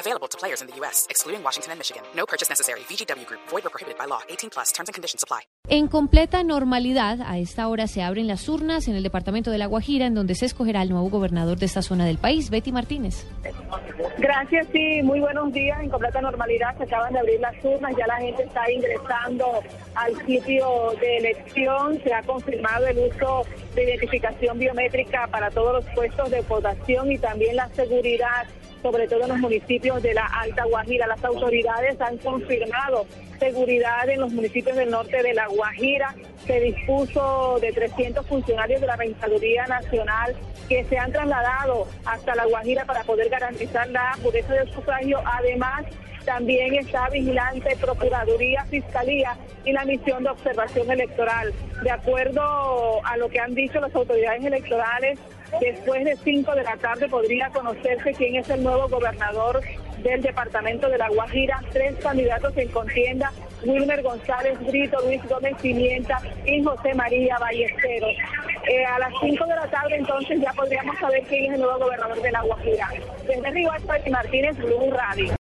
Available to players in the U.S., excluding Washington and Michigan. No purchase necessary. VGW Group. Void or prohibited by law. 18 plus. Terms and conditions apply. En completa normalidad, a esta hora se abren las urnas en el departamento de La Guajira, en donde se escogerá el nuevo gobernador de esta zona del país, Betty Martínez. Gracias, sí, muy buenos días. En completa normalidad se acaban de abrir las urnas, ya la gente está ingresando al sitio de elección, se ha confirmado el uso de identificación biométrica para todos los puestos de votación y también la seguridad sobre todo en los municipios de la Alta Guajira. Las autoridades han confirmado seguridad en los municipios del norte de la Guajira. Se dispuso de 300 funcionarios de la Registraduría Nacional que se han trasladado hasta la Guajira para poder garantizar la pureza del sufragio. Además, también está vigilante, Procuraduría, Fiscalía y la misión de observación electoral. De acuerdo a lo que han dicho las autoridades electorales, después de 5 de la tarde podría conocerse quién es el nuevo gobernador del departamento de La Guajira. Tres candidatos en contienda, Wilmer González Brito, Luis Gómez Pimienta y José María Ballesteros. Eh, a las 5 de la tarde entonces ya podríamos saber quién es el nuevo gobernador de La Guajira. Desde Río y Martínez, Blue Radio.